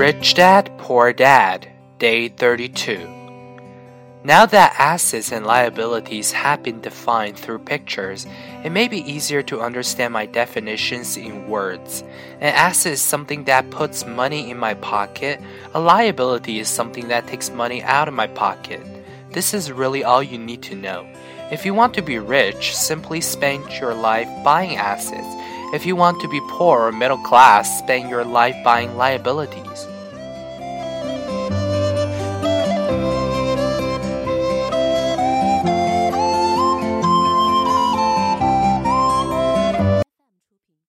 Rich Dad, Poor Dad, Day 32. Now that assets and liabilities have been defined through pictures, it may be easier to understand my definitions in words. An asset is something that puts money in my pocket, a liability is something that takes money out of my pocket. This is really all you need to know. If you want to be rich, simply spend your life buying assets. If you want to be poor or middle class, spend your life buying liabilities.